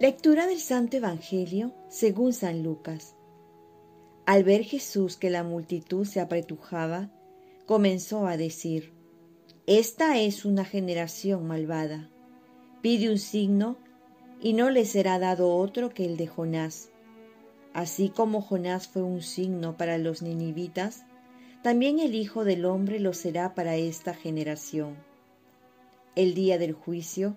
Lectura del Santo Evangelio según San Lucas. Al ver Jesús que la multitud se apretujaba, comenzó a decir, Esta es una generación malvada. Pide un signo y no le será dado otro que el de Jonás. Así como Jonás fue un signo para los ninivitas, también el Hijo del Hombre lo será para esta generación. El día del juicio,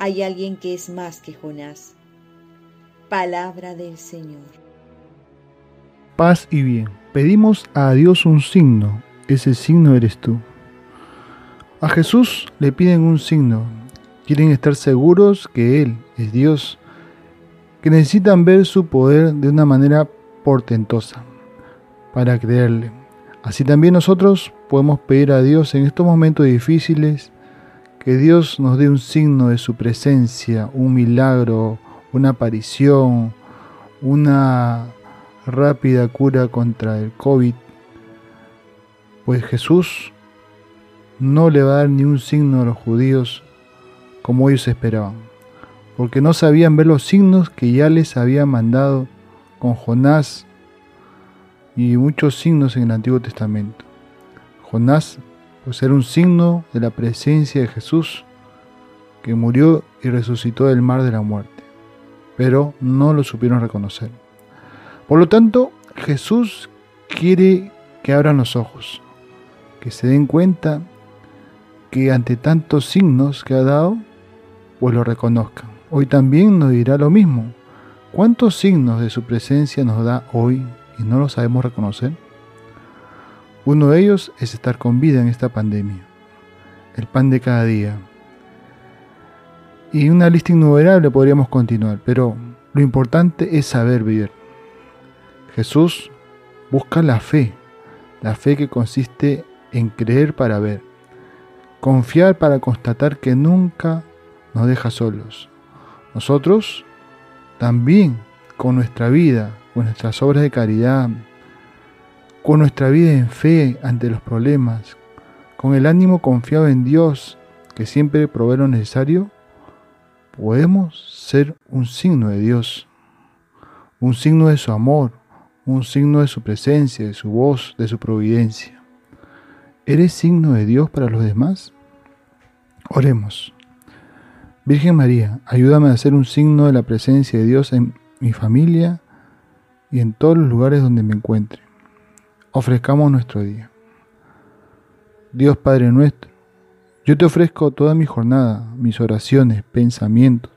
hay alguien que es más que Jonás. Palabra del Señor. Paz y bien. Pedimos a Dios un signo, ese signo eres tú. A Jesús le piden un signo, quieren estar seguros que Él es Dios que necesitan ver su poder de una manera portentosa para creerle. Así también nosotros podemos pedir a Dios en estos momentos difíciles que Dios nos dé un signo de su presencia, un milagro, una aparición, una rápida cura contra el COVID. Pues Jesús no le va a dar ni un signo a los judíos como ellos esperaban porque no sabían ver los signos que ya les había mandado con Jonás y muchos signos en el Antiguo Testamento. Jonás pues era un signo de la presencia de Jesús que murió y resucitó del mar de la muerte, pero no lo supieron reconocer. Por lo tanto, Jesús quiere que abran los ojos, que se den cuenta que ante tantos signos que ha dado, pues lo reconozcan hoy también nos dirá lo mismo. ¿Cuántos signos de su presencia nos da hoy y no los sabemos reconocer? Uno de ellos es estar con vida en esta pandemia, el pan de cada día. Y una lista innumerable podríamos continuar, pero lo importante es saber vivir. Jesús busca la fe, la fe que consiste en creer para ver, confiar para constatar que nunca nos deja solos, nosotros también con nuestra vida, con nuestras obras de caridad, con nuestra vida en fe ante los problemas, con el ánimo confiado en Dios que siempre provee lo necesario, podemos ser un signo de Dios, un signo de su amor, un signo de su presencia, de su voz, de su providencia. ¿Eres signo de Dios para los demás? Oremos. Virgen María, ayúdame a hacer un signo de la presencia de Dios en mi familia y en todos los lugares donde me encuentre. Ofrezcamos nuestro día. Dios Padre nuestro, yo te ofrezco toda mi jornada, mis oraciones, pensamientos,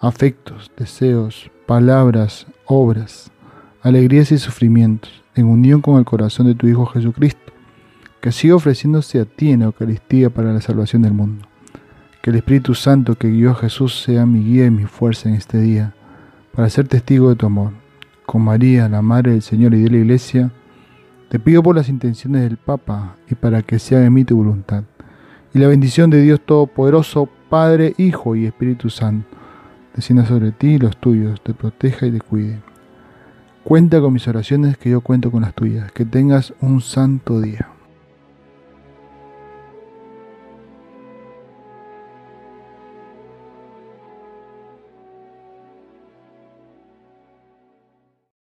afectos, deseos, palabras, obras, alegrías y sufrimientos, en unión con el corazón de tu Hijo Jesucristo, que siga ofreciéndose a ti en la Eucaristía para la salvación del mundo. Que el Espíritu Santo que guió a Jesús sea mi guía y mi fuerza en este día, para ser testigo de tu amor. Con María, la Madre del Señor y de la Iglesia, te pido por las intenciones del Papa y para que sea de mí tu voluntad. Y la bendición de Dios Todopoderoso, Padre, Hijo y Espíritu Santo, descienda sobre ti y los tuyos, te proteja y te cuide. Cuenta con mis oraciones que yo cuento con las tuyas. Que tengas un santo día.